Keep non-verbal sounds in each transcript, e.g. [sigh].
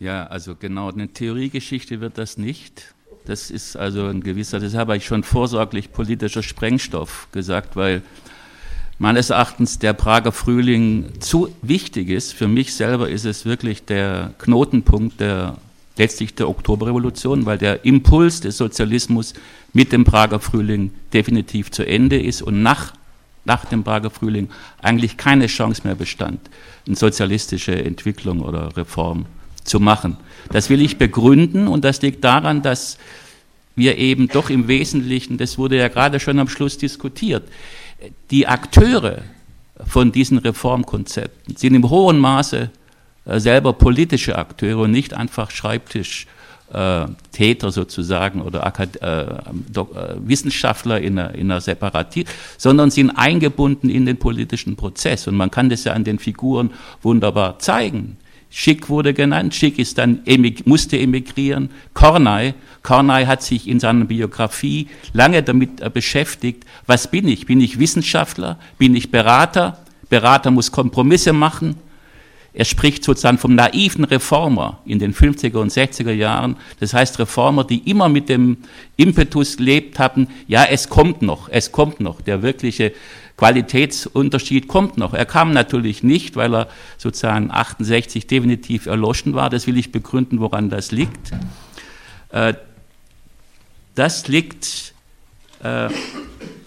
Ja, also genau, eine Theoriegeschichte wird das nicht. Das ist also ein gewisser, das habe ich schon vorsorglich politischer Sprengstoff gesagt, weil meines Erachtens der Prager Frühling zu wichtig ist. Für mich selber ist es wirklich der Knotenpunkt der letztlich der Oktoberrevolution, weil der Impuls des Sozialismus mit dem Prager Frühling definitiv zu Ende ist und nach, nach dem Prager Frühling eigentlich keine Chance mehr bestand, eine sozialistische Entwicklung oder Reform zu machen. Das will ich begründen und das liegt daran, dass wir eben doch im Wesentlichen, das wurde ja gerade schon am Schluss diskutiert, die Akteure von diesen Reformkonzepten sind im hohen Maße äh, selber politische Akteure und nicht einfach Schreibtisch. Äh, Täter sozusagen oder äh, Wissenschaftler in einer, in einer Separatie, sondern sind eingebunden in den politischen Prozess. Und man kann das ja an den Figuren wunderbar zeigen. Schick wurde genannt. Schick ist dann musste emigrieren. Kornei, Kornei hat sich in seiner Biografie lange damit äh, beschäftigt. Was bin ich? Bin ich Wissenschaftler? Bin ich Berater? Berater muss Kompromisse machen. Er spricht sozusagen vom naiven Reformer in den 50er und 60er Jahren. Das heißt Reformer, die immer mit dem Impetus gelebt haben, ja, es kommt noch, es kommt noch. Der wirkliche Qualitätsunterschied kommt noch. Er kam natürlich nicht, weil er sozusagen 68 definitiv erloschen war. Das will ich begründen, woran das liegt. Äh, das liegt, äh,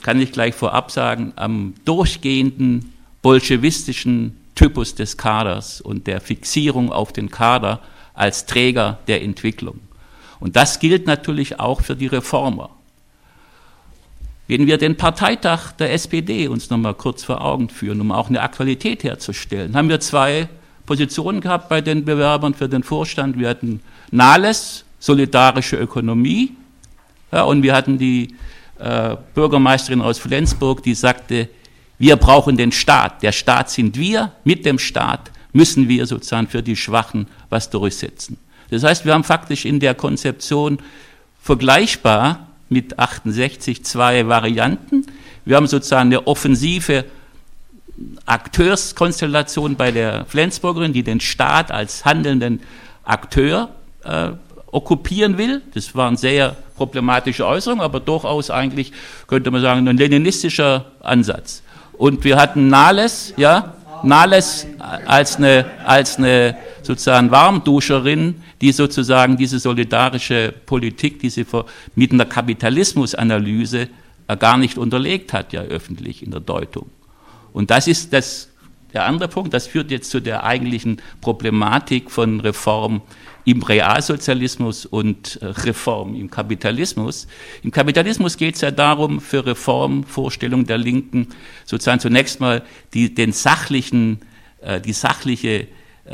kann ich gleich vorab sagen, am durchgehenden bolschewistischen Typus des Kaders und der Fixierung auf den Kader als Träger der Entwicklung. Und das gilt natürlich auch für die Reformer. Wenn wir den Parteitag der SPD uns nochmal kurz vor Augen führen, um auch eine Aktualität herzustellen, haben wir zwei Positionen gehabt bei den Bewerbern für den Vorstand. Wir hatten Nahles, solidarische Ökonomie, ja, und wir hatten die äh, Bürgermeisterin aus Flensburg, die sagte, wir brauchen den Staat. Der Staat sind wir. Mit dem Staat müssen wir sozusagen für die Schwachen was durchsetzen. Das heißt, wir haben faktisch in der Konzeption vergleichbar mit 68 zwei Varianten. Wir haben sozusagen eine offensive Akteurskonstellation bei der Flensburgerin, die den Staat als handelnden Akteur äh, okkupieren will. Das waren sehr problematische Äußerungen, aber durchaus eigentlich, könnte man sagen, ein leninistischer Ansatz. Und wir hatten Nahles, ja, Nahles als eine, als eine sozusagen Warmduscherin, die sozusagen diese solidarische Politik, diese mit einer Kapitalismusanalyse äh, gar nicht unterlegt hat, ja öffentlich in der Deutung. Und das ist das, der andere Punkt, das führt jetzt zu der eigentlichen Problematik von Reform im Realsozialismus und äh, Reform im Kapitalismus. Im Kapitalismus geht es ja darum, für Reformvorstellungen der Linken sozusagen zunächst mal die, den sachlichen, äh, die sachliche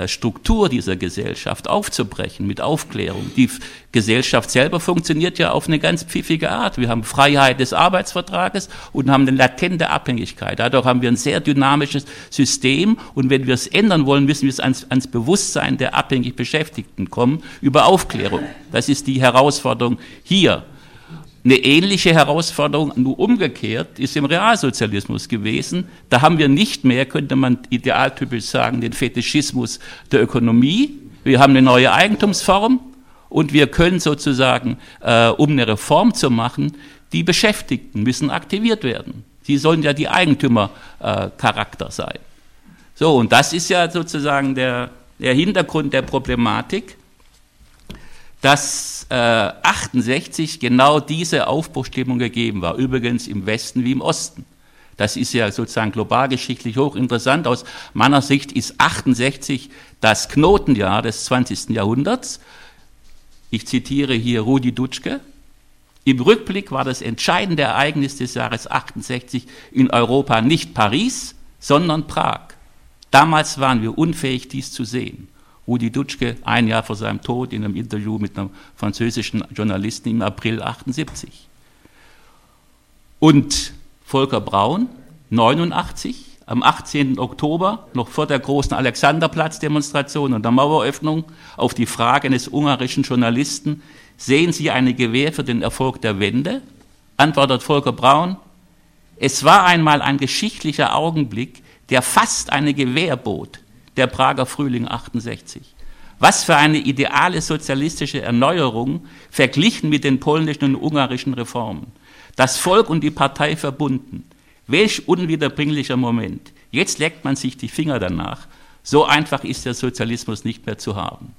Struktur dieser Gesellschaft aufzubrechen mit Aufklärung. Die Gesellschaft selber funktioniert ja auf eine ganz pfiffige Art. Wir haben Freiheit des Arbeitsvertrages und haben eine latente Abhängigkeit. Dadurch haben wir ein sehr dynamisches System und wenn wir es ändern wollen, müssen wir es ans, ans Bewusstsein der abhängig Beschäftigten kommen über Aufklärung. Das ist die Herausforderung hier. Eine ähnliche Herausforderung, nur umgekehrt, ist im Realsozialismus gewesen. Da haben wir nicht mehr, könnte man idealtypisch sagen, den Fetischismus der Ökonomie. Wir haben eine neue Eigentumsform und wir können sozusagen, äh, um eine Reform zu machen, die Beschäftigten müssen aktiviert werden. Sie sollen ja die Eigentümercharakter äh, sein. So, und das ist ja sozusagen der, der Hintergrund der Problematik dass äh, 68 genau diese Aufbruchstimmung gegeben war, übrigens im Westen wie im Osten. Das ist ja sozusagen globalgeschichtlich hochinteressant. Aus meiner Sicht ist 68 das Knotenjahr des 20. Jahrhunderts. Ich zitiere hier Rudi Dutschke. Im Rückblick war das entscheidende Ereignis des Jahres 68 in Europa nicht Paris, sondern Prag. Damals waren wir unfähig, dies zu sehen. Rudi Dutschke ein Jahr vor seinem Tod in einem Interview mit einem französischen Journalisten im April 78. Und Volker Braun, 89, am 18. Oktober, noch vor der großen Alexanderplatz-Demonstration und der Maueröffnung, auf die Frage eines ungarischen Journalisten, sehen Sie eine Gewähr für den Erfolg der Wende? Antwortet Volker Braun, es war einmal ein geschichtlicher Augenblick, der fast eine Gewähr bot der Prager Frühling 68. Was für eine ideale sozialistische Erneuerung verglichen mit den polnischen und ungarischen Reformen. Das Volk und die Partei verbunden. Welch unwiederbringlicher Moment. Jetzt leckt man sich die Finger danach. So einfach ist der Sozialismus nicht mehr zu haben.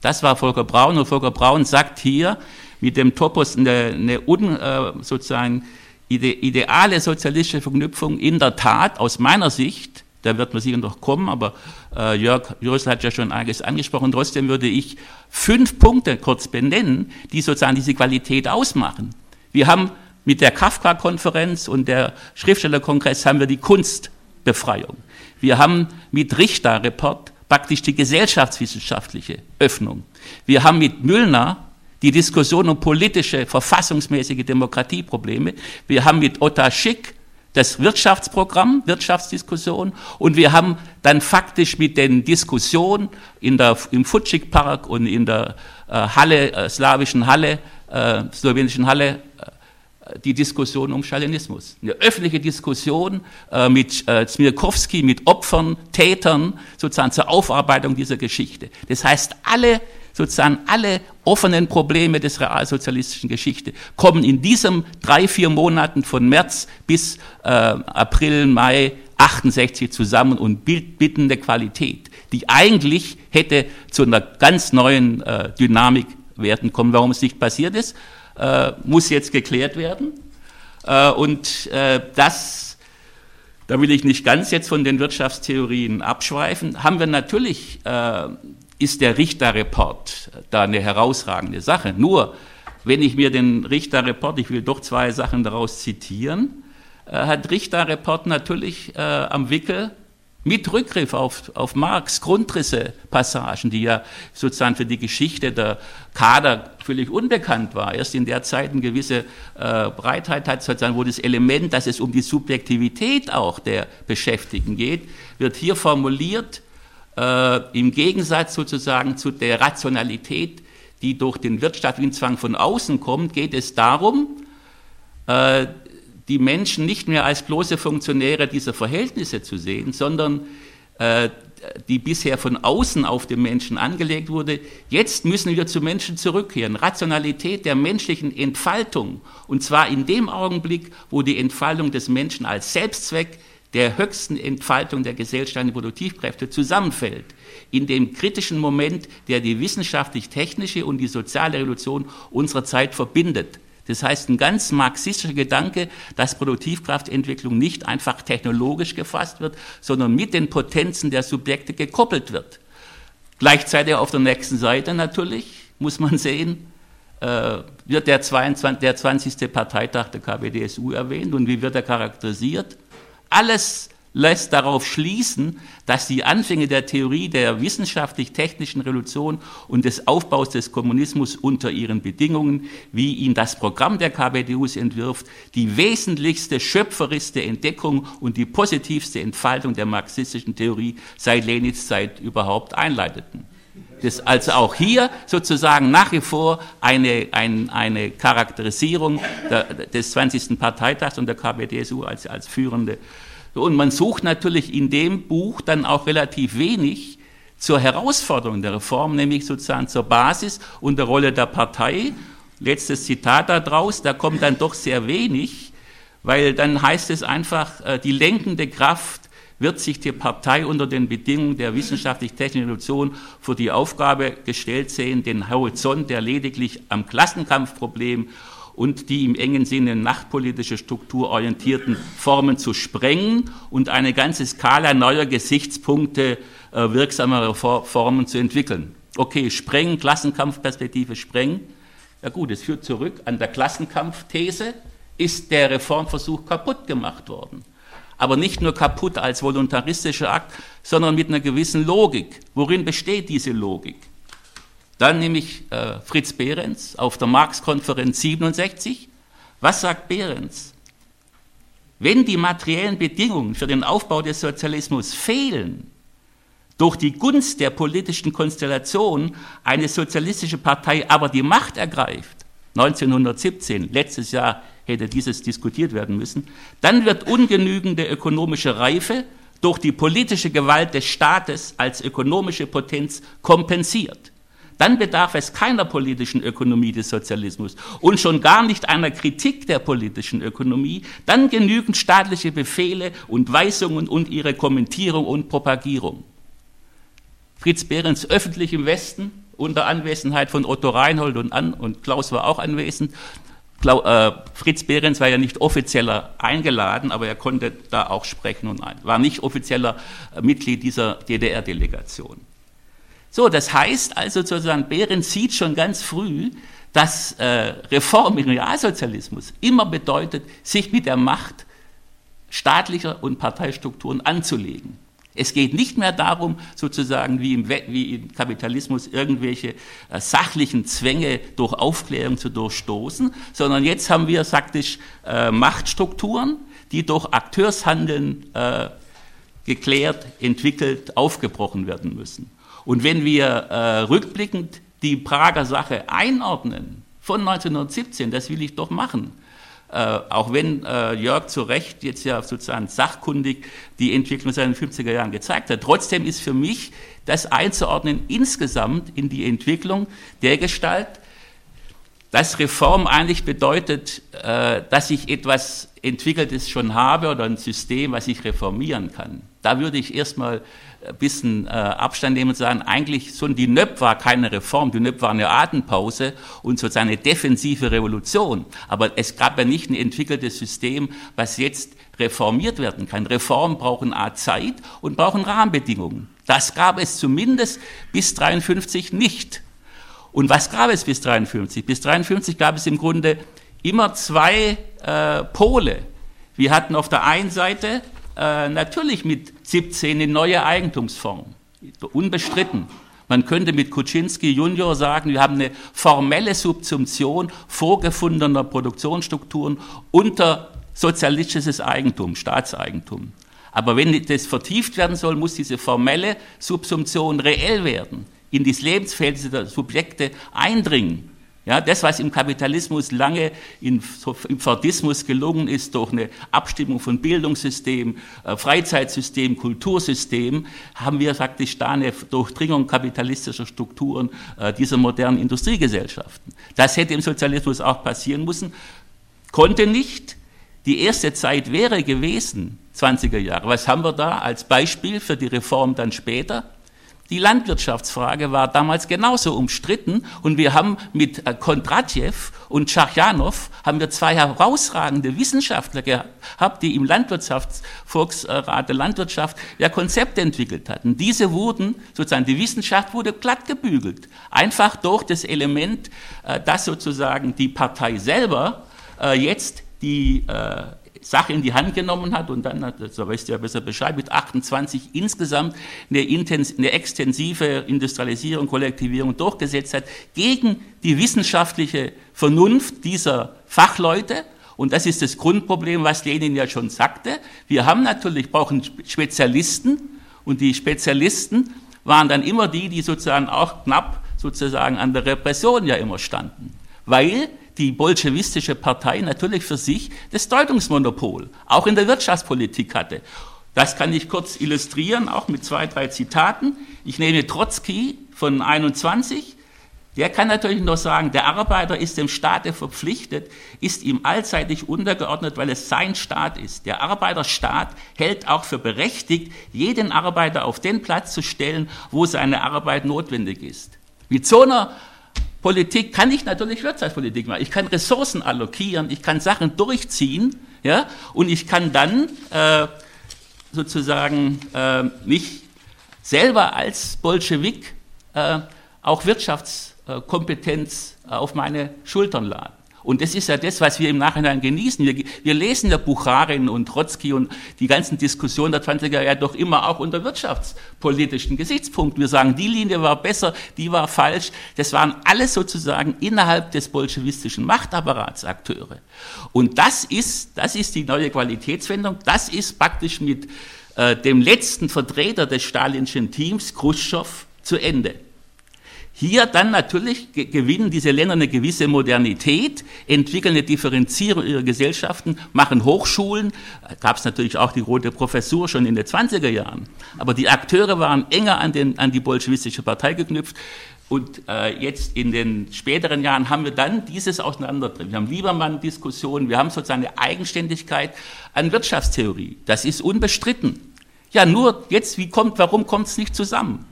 Das war Volker Braun und Volker Braun sagt hier mit dem Topos eine, eine un, äh, sozusagen ide, ideale sozialistische Verknüpfung in der Tat aus meiner Sicht, da wird man sicher noch kommen, aber äh, Jörg Rösel hat ja schon einiges angesprochen, trotzdem würde ich fünf Punkte kurz benennen, die sozusagen diese Qualität ausmachen. Wir haben mit der Kafka-Konferenz und der Schriftstellerkongress haben wir die Kunstbefreiung. Wir haben mit Richter-Report praktisch die gesellschaftswissenschaftliche Öffnung. Wir haben mit Müllner die Diskussion um politische, verfassungsmäßige Demokratieprobleme. Wir haben mit Otta Schick das Wirtschaftsprogramm, Wirtschaftsdiskussion und wir haben dann faktisch mit den Diskussionen in der, im Futschik-Park und in der äh, Halle, äh, slawischen Halle, äh, slowenischen Halle die Diskussion um Stalinismus. Eine öffentliche Diskussion äh, mit äh, Zmirkowski, mit Opfern, Tätern, sozusagen zur Aufarbeitung dieser Geschichte. Das heißt, alle sozusagen alle offenen Probleme des realsozialistischen Geschichte kommen in diesem drei, vier Monaten von März bis äh, April, Mai 68 zusammen und bilden eine Qualität, die eigentlich hätte zu einer ganz neuen äh, Dynamik werden kommen. Warum es nicht passiert ist, äh, muss jetzt geklärt werden. Äh, und äh, das, da will ich nicht ganz jetzt von den Wirtschaftstheorien abschweifen, haben wir natürlich, äh, ist der Richterreport da eine herausragende Sache. Nur, wenn ich mir den Richterreport, ich will doch zwei Sachen daraus zitieren, äh, hat Richterreport natürlich äh, am Wickel mit Rückgriff auf, auf Marx Grundrisse Passagen, die ja sozusagen für die Geschichte der Kader völlig unbekannt war, erst in der Zeit eine gewisse äh, Breitheit hat, sozusagen, wo das Element, dass es um die Subjektivität auch der Beschäftigten geht, wird hier formuliert äh, im Gegensatz sozusagen zu der Rationalität, die durch den Wirtschaftswillenszwang von außen kommt, geht es darum, äh, die Menschen nicht mehr als bloße Funktionäre dieser Verhältnisse zu sehen, sondern äh, die bisher von außen auf den Menschen angelegt wurde. Jetzt müssen wir zu Menschen zurückkehren. Rationalität der menschlichen Entfaltung. Und zwar in dem Augenblick, wo die Entfaltung des Menschen als Selbstzweck der höchsten Entfaltung der gesellschaftlichen Produktivkräfte zusammenfällt. In dem kritischen Moment, der die wissenschaftlich-technische und die soziale Revolution unserer Zeit verbindet. Das heißt, ein ganz marxistischer Gedanke, dass Produktivkraftentwicklung nicht einfach technologisch gefasst wird, sondern mit den Potenzen der Subjekte gekoppelt wird. Gleichzeitig auf der nächsten Seite natürlich, muss man sehen, äh, wird der, 22, der 20. Parteitag der KPDSU erwähnt und wie wird er charakterisiert? Alles lässt darauf schließen, dass die Anfänge der Theorie der wissenschaftlich-technischen Revolution und des Aufbaus des Kommunismus unter ihren Bedingungen, wie ihn das Programm der KPDUs entwirft, die wesentlichste schöpferischste Entdeckung und die positivste Entfaltung der marxistischen Theorie seit Lenins Zeit überhaupt einleiteten. Das also auch hier sozusagen nach wie vor eine, ein, eine Charakterisierung der, des 20. Parteitags und der KPDSU als, als führende und man sucht natürlich in dem Buch dann auch relativ wenig zur Herausforderung der Reform, nämlich sozusagen zur Basis und der Rolle der Partei. Letztes Zitat daraus, da kommt dann doch sehr wenig, weil dann heißt es einfach, äh, die lenkende Kraft wird sich die Partei unter den Bedingungen der wissenschaftlich-technischen Revolution vor die Aufgabe gestellt sehen, den Horizont der lediglich am Klassenkampfproblem und die im engen Sinne nachtpolitische Struktur orientierten Formen zu sprengen und eine ganze Skala neuer Gesichtspunkte äh, wirksamerer Formen zu entwickeln. Okay, sprengen, Klassenkampfperspektive sprengen. Ja gut, es führt zurück an der Klassenkampfthese, ist der Reformversuch kaputt gemacht worden. Aber nicht nur kaputt als voluntaristischer Akt, sondern mit einer gewissen Logik. Worin besteht diese Logik? Dann nehme ich äh, Fritz Behrens auf der Marx-Konferenz 67. Was sagt Behrens? Wenn die materiellen Bedingungen für den Aufbau des Sozialismus fehlen, durch die Gunst der politischen Konstellation eine sozialistische Partei aber die Macht ergreift, 1917, letztes Jahr hätte dieses diskutiert werden müssen, dann wird ungenügende ökonomische Reife durch die politische Gewalt des Staates als ökonomische Potenz kompensiert. Dann bedarf es keiner politischen Ökonomie des Sozialismus und schon gar nicht einer Kritik der politischen Ökonomie. Dann genügen staatliche Befehle und Weisungen und ihre Kommentierung und Propagierung. Fritz Behrens öffentlich im Westen unter Anwesenheit von Otto Reinhold und, An und Klaus war auch anwesend. Äh, Fritz Behrens war ja nicht offizieller eingeladen, aber er konnte da auch sprechen und war nicht offizieller äh, Mitglied dieser DDR-Delegation. So, das heißt also sozusagen, Behrens sieht schon ganz früh, dass äh, Reform im Realsozialismus immer bedeutet, sich mit der Macht staatlicher und Parteistrukturen anzulegen. Es geht nicht mehr darum, sozusagen wie im, wie im Kapitalismus irgendwelche äh, sachlichen Zwänge durch Aufklärung zu durchstoßen, sondern jetzt haben wir faktisch äh, Machtstrukturen, die durch Akteurshandeln äh, geklärt, entwickelt, aufgebrochen werden müssen. Und wenn wir äh, rückblickend die Prager Sache einordnen von 1917, das will ich doch machen, äh, auch wenn äh, Jörg zu Recht jetzt ja sozusagen sachkundig die Entwicklung seit den 50er Jahren gezeigt hat. Trotzdem ist für mich das einzuordnen insgesamt in die Entwicklung der Gestalt, dass Reform eigentlich bedeutet, äh, dass ich etwas Entwickeltes schon habe oder ein System, was ich reformieren kann. Da würde ich erstmal ein bisschen äh, Abstand nehmen und sagen, eigentlich so die NÖP war keine Reform, die NÖP war eine Atempause und sozusagen eine defensive Revolution. Aber es gab ja nicht ein entwickeltes System, was jetzt reformiert werden kann. Reformen brauchen A Zeit und brauchen Rahmenbedingungen. Das gab es zumindest bis 53 nicht. Und was gab es bis 53? Bis 53 gab es im Grunde immer zwei äh, Pole. Wir hatten auf der einen Seite äh, natürlich mit 17 eine neue Eigentumsform, unbestritten. Man könnte mit Kuczynski Junior sagen, wir haben eine formelle Subsumption vorgefundener Produktionsstrukturen unter sozialistisches Eigentum, Staatseigentum. Aber wenn das vertieft werden soll, muss diese formelle Subsumption reell werden, in das Lebensfeld der Subjekte eindringen. Ja, das, was im Kapitalismus lange in, im Fordismus gelungen ist, durch eine Abstimmung von Bildungssystem, äh, Freizeitsystem, Kultursystem, haben wir faktisch da eine Durchdringung kapitalistischer Strukturen äh, dieser modernen Industriegesellschaften. Das hätte im Sozialismus auch passieren müssen, konnte nicht. Die erste Zeit wäre gewesen, 20er Jahre. Was haben wir da als Beispiel für die Reform dann später? Die Landwirtschaftsfrage war damals genauso umstritten und wir haben mit äh, Kondratjew und Schachjanow haben wir zwei herausragende Wissenschaftler gehabt, die im Landwirtschaftsvolksrat der Landwirtschaft ja Konzepte entwickelt hatten. Diese wurden, sozusagen die Wissenschaft wurde glatt gebügelt. Einfach durch das Element, äh, dass sozusagen die Partei selber äh, jetzt die Sache in die Hand genommen hat und dann hat, da weißt du ja besser Bescheid, mit 28 insgesamt eine, intens, eine extensive Industrialisierung, Kollektivierung durchgesetzt hat gegen die wissenschaftliche Vernunft dieser Fachleute. Und das ist das Grundproblem, was Lenin ja schon sagte. Wir haben natürlich, brauchen Spezialisten und die Spezialisten waren dann immer die, die sozusagen auch knapp sozusagen an der Repression ja immer standen. Weil die bolschewistische Partei natürlich für sich das Deutungsmonopol, auch in der Wirtschaftspolitik hatte. Das kann ich kurz illustrieren, auch mit zwei, drei Zitaten. Ich nehme Trotzki von 21. Der kann natürlich noch sagen, der Arbeiter ist dem Staate verpflichtet, ist ihm allzeitig untergeordnet, weil es sein Staat ist. Der Arbeiterstaat hält auch für berechtigt, jeden Arbeiter auf den Platz zu stellen, wo seine Arbeit notwendig ist. Mit so einer Politik kann ich natürlich Wirtschaftspolitik machen. Ich kann Ressourcen allokieren, ich kann Sachen durchziehen, ja, und ich kann dann äh, sozusagen äh, mich selber als Bolschewik äh, auch Wirtschaftskompetenz äh, auf meine Schultern laden. Und das ist ja das, was wir im Nachhinein genießen. Wir, wir lesen ja Bucharin und Trotzki und die ganzen Diskussionen der 20er Jahre doch immer auch unter wirtschaftspolitischen Gesichtspunkten. Wir sagen, die Linie war besser, die war falsch. Das waren alles sozusagen innerhalb des bolschewistischen Machapparats Akteure. Und das ist, das ist die neue Qualitätswendung. Das ist praktisch mit äh, dem letzten Vertreter des stalinschen Teams, Khrushchev, zu Ende. Hier dann natürlich gewinnen diese Länder eine gewisse Modernität, entwickeln eine Differenzierung ihrer Gesellschaften, machen Hochschulen. Gab es natürlich auch die rote Professur schon in den 20er Jahren. Aber die Akteure waren enger an, den, an die bolschewistische Partei geknüpft. Und äh, jetzt in den späteren Jahren haben wir dann dieses Auseinanderdrehen. Wir haben Liebermann-Diskussionen, wir haben sozusagen eine Eigenständigkeit an Wirtschaftstheorie. Das ist unbestritten. Ja, nur jetzt, wie kommt, warum kommt es nicht zusammen?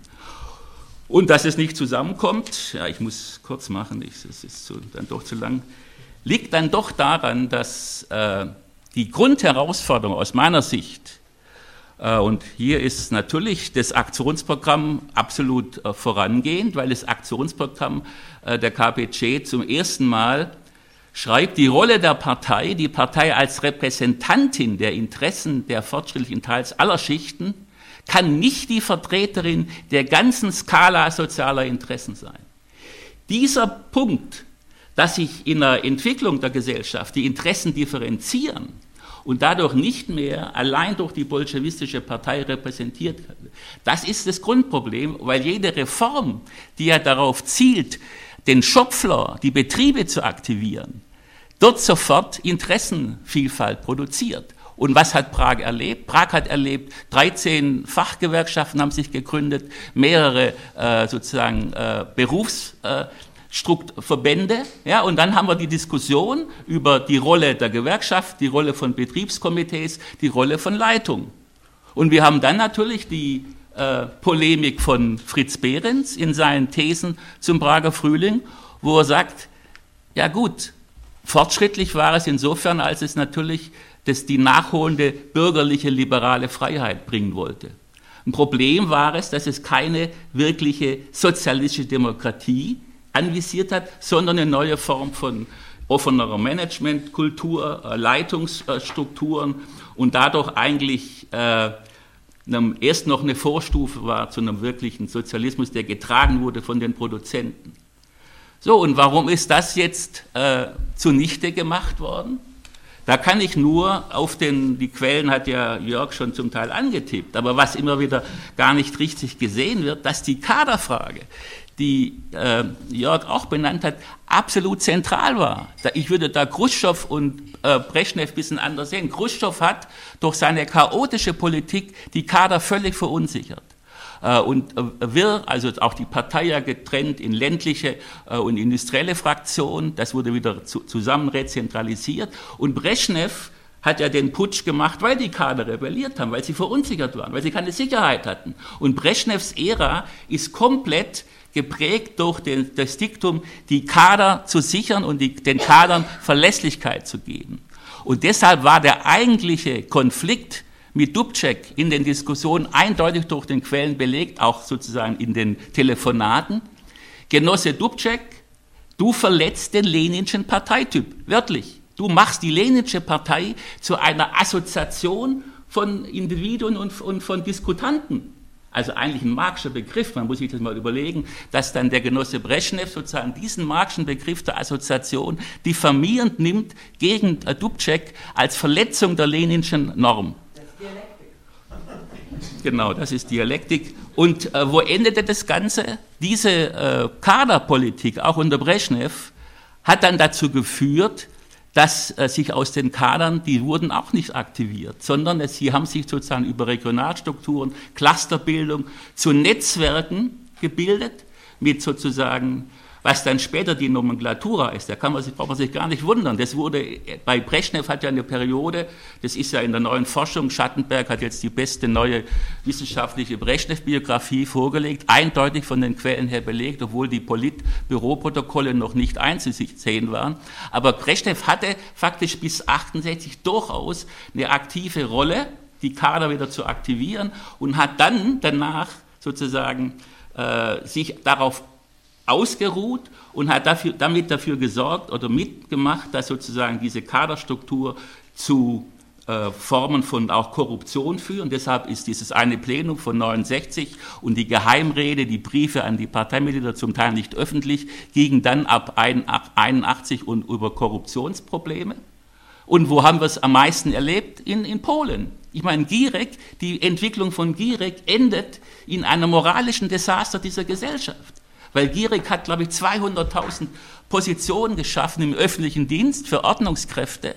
Und dass es nicht zusammenkommt, ja, ich muss kurz machen, es ist zu, dann doch zu lang, liegt dann doch daran, dass äh, die Grundherausforderung aus meiner Sicht, äh, und hier ist natürlich das Aktionsprogramm absolut äh, vorangehend, weil das Aktionsprogramm äh, der KPC zum ersten Mal schreibt, die Rolle der Partei, die Partei als Repräsentantin der Interessen der fortschrittlichen Teils aller Schichten, kann nicht die Vertreterin der ganzen Skala sozialer Interessen sein. Dieser Punkt, dass sich in der Entwicklung der Gesellschaft die Interessen differenzieren und dadurch nicht mehr allein durch die bolschewistische Partei repräsentiert werden, das ist das Grundproblem, weil jede Reform, die ja darauf zielt, den Shopfloor, die Betriebe zu aktivieren, dort sofort Interessenvielfalt produziert. Und was hat Prag erlebt? Prag hat erlebt, 13 Fachgewerkschaften haben sich gegründet, mehrere äh, sozusagen äh, Berufsverbände. Äh, ja, und dann haben wir die Diskussion über die Rolle der Gewerkschaft, die Rolle von Betriebskomitees, die Rolle von Leitung. Und wir haben dann natürlich die äh, Polemik von Fritz Behrens in seinen Thesen zum Prager Frühling, wo er sagt, ja gut, fortschrittlich war es insofern, als es natürlich das die nachholende bürgerliche liberale Freiheit bringen wollte. Ein Problem war es, dass es keine wirkliche sozialistische Demokratie anvisiert hat, sondern eine neue Form von offenerer Managementkultur, äh, Leitungsstrukturen und dadurch eigentlich äh, erst noch eine Vorstufe war zu einem wirklichen Sozialismus, der getragen wurde von den Produzenten. So, und warum ist das jetzt äh, zunichte gemacht worden? Da kann ich nur auf den, die Quellen hat ja Jörg schon zum Teil angetippt, aber was immer wieder gar nicht richtig gesehen wird, dass die Kaderfrage, die äh, Jörg auch benannt hat, absolut zentral war. Ich würde da Khrushchev und äh, Brezhnev ein bisschen anders sehen. Khrushchev hat durch seine chaotische Politik die Kader völlig verunsichert. Äh, und äh, wir, also auch die Partei ja getrennt in ländliche äh, und industrielle Fraktionen, das wurde wieder zusammen rezentralisiert. Und Brezhnev hat ja den Putsch gemacht, weil die Kader rebelliert haben, weil sie verunsichert waren, weil sie keine Sicherheit hatten. Und Brezhnevs Ära ist komplett geprägt durch den, das Diktum, die Kader zu sichern und die, den Kadern Verlässlichkeit zu geben. Und deshalb war der eigentliche Konflikt mit Dubček in den Diskussionen eindeutig durch den Quellen belegt, auch sozusagen in den Telefonaten. Genosse Dubček, du verletzt den leninschen Parteityp, wörtlich. Du machst die leninsche Partei zu einer Assoziation von Individuen und, und von Diskutanten. Also eigentlich ein marxischer Begriff, man muss sich das mal überlegen, dass dann der Genosse Brezhnev sozusagen diesen marxischen Begriff der Assoziation diffamierend nimmt gegen Dubček als Verletzung der leninschen Norm. Genau, das ist Dialektik. Und äh, wo endete das Ganze? Diese äh, Kaderpolitik, auch unter Brezhnev, hat dann dazu geführt, dass äh, sich aus den Kadern, die wurden auch nicht aktiviert, sondern es, sie haben sich sozusagen über Regionalstrukturen, Clusterbildung zu Netzwerken gebildet, mit sozusagen was dann später die Nomenklatura ist, da kann man sich, braucht man sich gar nicht wundern. Das wurde, bei Brezhnev hat ja eine Periode, das ist ja in der neuen Forschung, Schattenberg hat jetzt die beste neue wissenschaftliche Brezhnev-Biografie vorgelegt, eindeutig von den Quellen her belegt, obwohl die Politbüroprotokolle noch nicht einzusehen waren. Aber Brezhnev hatte faktisch bis 68 durchaus eine aktive Rolle, die Kader wieder zu aktivieren und hat dann danach sozusagen äh, sich darauf ausgeruht und hat dafür, damit dafür gesorgt oder mitgemacht, dass sozusagen diese Kaderstruktur zu äh, Formen von auch Korruption führen. Deshalb ist dieses eine Plenum von 69 und die Geheimrede, die Briefe an die Parteimitglieder zum Teil nicht öffentlich, gingen dann ab 81 und über Korruptionsprobleme. Und wo haben wir es am meisten erlebt? In, in Polen. Ich meine, Gierek, die Entwicklung von Gierek endet in einem moralischen Desaster dieser Gesellschaft Weil Gierig hat, glaube ich, 200.000 Positionen geschaffen im öffentlichen Dienst für Ordnungskräfte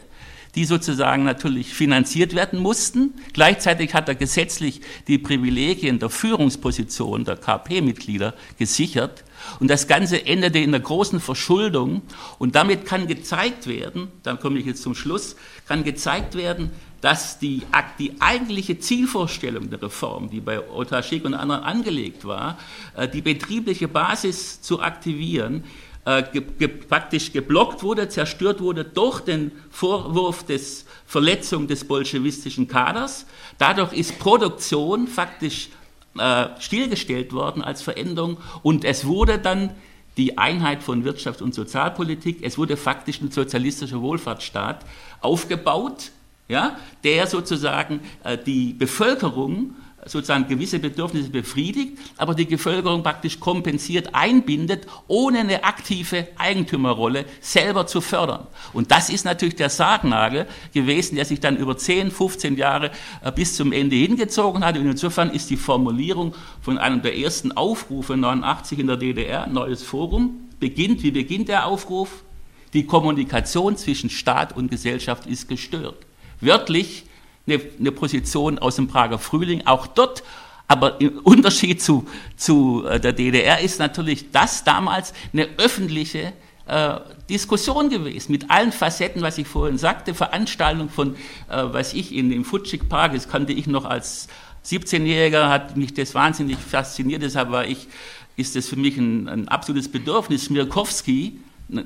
die sozusagen natürlich finanziert werden mussten. Gleichzeitig hat er gesetzlich die Privilegien der Führungsposition der KP-Mitglieder gesichert. Und das Ganze endete in der großen Verschuldung. Und damit kann gezeigt werden, dann komme ich jetzt zum Schluss, kann gezeigt werden, dass die, die eigentliche Zielvorstellung der Reform, die bei Otaschik und anderen angelegt war, äh, die betriebliche Basis zu aktivieren, äh, ge, ge, praktisch geblockt wurde, zerstört wurde durch den Vorwurf des Verletzung des bolschewistischen Kaders. Dadurch ist Produktion faktisch äh, stillgestellt worden als Veränderung und es wurde dann die Einheit von Wirtschaft und Sozialpolitik, es wurde faktisch ein sozialistischer Wohlfahrtsstaat aufgebaut, ja, der sozusagen äh, die Bevölkerung sozusagen gewisse Bedürfnisse befriedigt, aber die Bevölkerung praktisch kompensiert, einbindet, ohne eine aktive Eigentümerrolle selber zu fördern. Und das ist natürlich der Sargnagel gewesen, der sich dann über 10, 15 Jahre äh, bis zum Ende hingezogen hat. Und insofern ist die Formulierung von einem der ersten Aufrufe 89 in der DDR, neues Forum, beginnt, wie beginnt der Aufruf? Die Kommunikation zwischen Staat und Gesellschaft ist gestört. Wörtlich eine, eine Position aus dem Prager Frühling. Auch dort aber im [laughs] Unterschied zu, zu äh, der DDR ist natürlich das damals eine öffentliche äh, Diskussion gewesen, mit allen Facetten, was ich vorhin sagte, Veranstaltung von, äh, was ich in dem Futschik Park, das kannte ich noch als 17-Jähriger, hat mich das wahnsinnig fasziniert, deshalb war ich, ist das für mich ein, ein absolutes Bedürfnis. Mirkowski,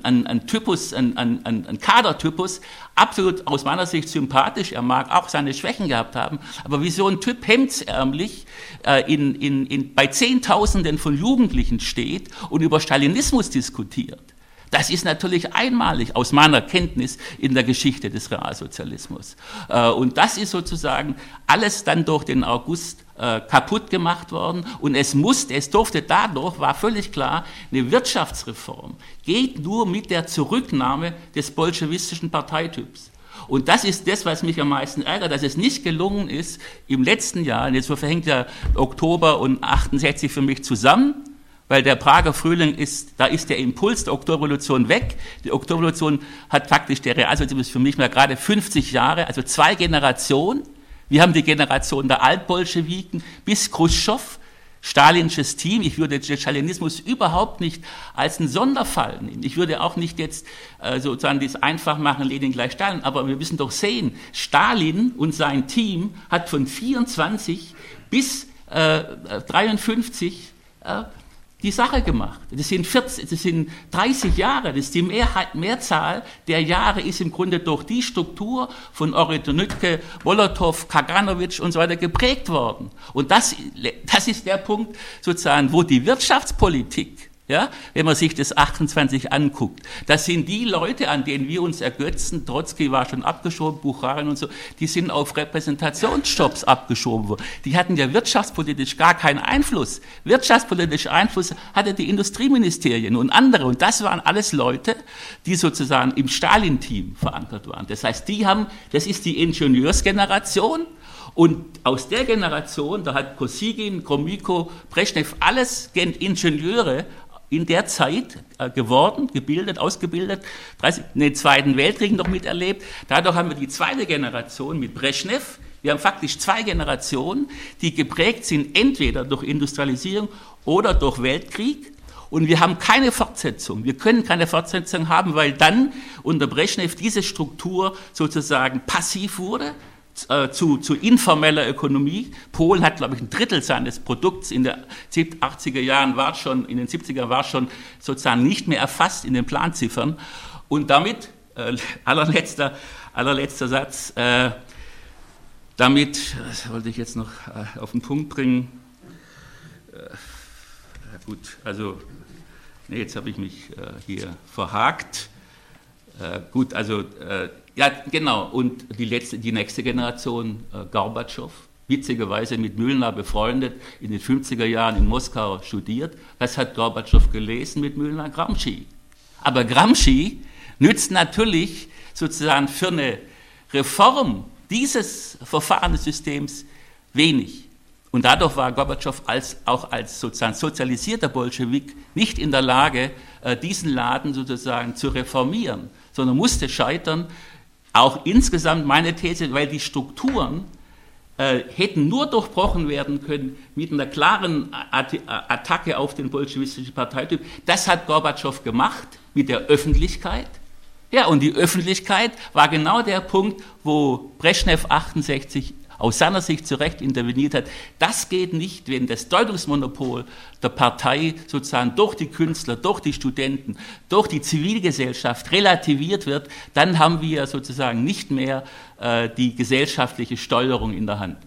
ein, ein Typus, ein, ein, ein Kadertypus, absolut aus meiner Sicht sympathisch. Er mag auch seine Schwächen gehabt haben, aber wie so ein Typ hemdsärmlich äh, in, in, in, bei Zehntausenden von Jugendlichen steht und über Stalinismus diskutiert. Das ist natürlich einmalig aus meiner Kenntnis in der Geschichte des Realsozialismus. Äh, und das ist sozusagen alles dann durch den August äh, kaputt gemacht worden. Und es musste, es durfte dadurch, war völlig klar, eine Wirtschaftsreform geht nur mit der Zurücknahme des bolschewistischen Parteityps. Und das ist das, was mich am meisten ärgert, dass es nicht gelungen ist, im letzten Jahr, und jetzt verhängt ja Oktober und 68 für mich zusammen, weil der Prager Frühling ist, da ist der Impuls der Oktoberrevolution weg. Die Oktoberrevolution hat faktisch der Realsozialismus für mich mal gerade 50 Jahre, also zwei Generationen. Wir haben die Generation der Altbolschewiken bis Khrushchev, stalinisches Team. Ich würde den Stalinismus überhaupt nicht als einen Sonderfall nehmen. Ich würde auch nicht jetzt äh, sozusagen das einfach machen, Lenin gleich Stalin. Aber wir müssen doch sehen, Stalin und sein Team hat von 24 bis äh, 53 äh, die Sache gemacht. Das sind, 40, das sind 30 Jahre, das ist die Mehrheit, Mehrzahl der Jahre ist im Grunde durch die Struktur von Oritonitke, Molotow, Kaganovic und so weiter geprägt worden. Und das, das ist der Punkt sozusagen, wo die Wirtschaftspolitik ja, wenn man sich das 28 anguckt, das sind die Leute, an denen wir uns ergötzen. Trotzki war schon abgeschoben, Bucharin und so, die sind auf Repräsentationsjobs abgeschoben worden. Die hatten ja wirtschaftspolitisch gar keinen Einfluss. Wirtschaftspolitisch Einfluss hatte die Industrieministerien und andere. Und das waren alles Leute, die sozusagen im Stalin-Team verankert waren. Das heißt, die haben, das ist die Ingenieursgeneration. Und aus der Generation, da hat Kosygin, Gromyko, Brezhnev alles Ingenieure in der Zeit äh, geworden, gebildet, ausgebildet, 30, den Zweiten Weltkrieg noch miterlebt. Dadurch haben wir die zweite Generation mit Brezhnev. Wir haben faktisch zwei Generationen, die geprägt sind entweder durch Industrialisierung oder durch Weltkrieg. Und wir haben keine Fortsetzung. Wir können keine Fortsetzung haben, weil dann unter Brezhnev diese Struktur sozusagen passiv wurde äh, zu, zu informeller Ökonomie. Polen hat, glaube ich, ein Drittel seines Produkts in den 80er Jahren war schon, in den 70er war schon sozusagen nicht mehr erfasst in den Planziffern. Und damit, äh, [laughs] allerletzter, allerletzter Satz, äh, damit, das wollte ich jetzt noch äh, auf den Punkt bringen, äh, gut, also, nee, jetzt habe ich mich äh, hier verhakt. gut, also ja, genau. Und die, letzte, die nächste Generation, äh, Gorbatschow, witzigerweise mit Mühlner befreundet, in den 50er Jahren in Moskau studiert. Was hat Gorbatschow gelesen mit Mühlner? Gramsci. Aber Gramsci nützt natürlich sozusagen für eine Reform dieses Verfahrenssystems wenig. Und dadurch war Gorbatschow als, auch als sozusagen sozialisierter Bolschewik nicht in der Lage, äh, diesen Laden sozusagen zu reformieren, sondern musste scheitern. Auch insgesamt meine These, weil die Strukturen äh, hätten nur durchbrochen werden können mit einer klaren Attacke auf den bolschewistischen Parteityp. Das hat Gorbatschow gemacht mit der Öffentlichkeit. Ja, und die Öffentlichkeit war genau der Punkt, wo Brezhnev 68 aus seiner Sicht zu Recht interveniert hat. Das geht nicht, wenn das Deutungsmonopol der Partei sozusagen durch die Künstler, durch die Studenten, durch die Zivilgesellschaft relativiert wird, dann haben wir sozusagen nicht mehr äh, die gesellschaftliche Steuerung in der Hand.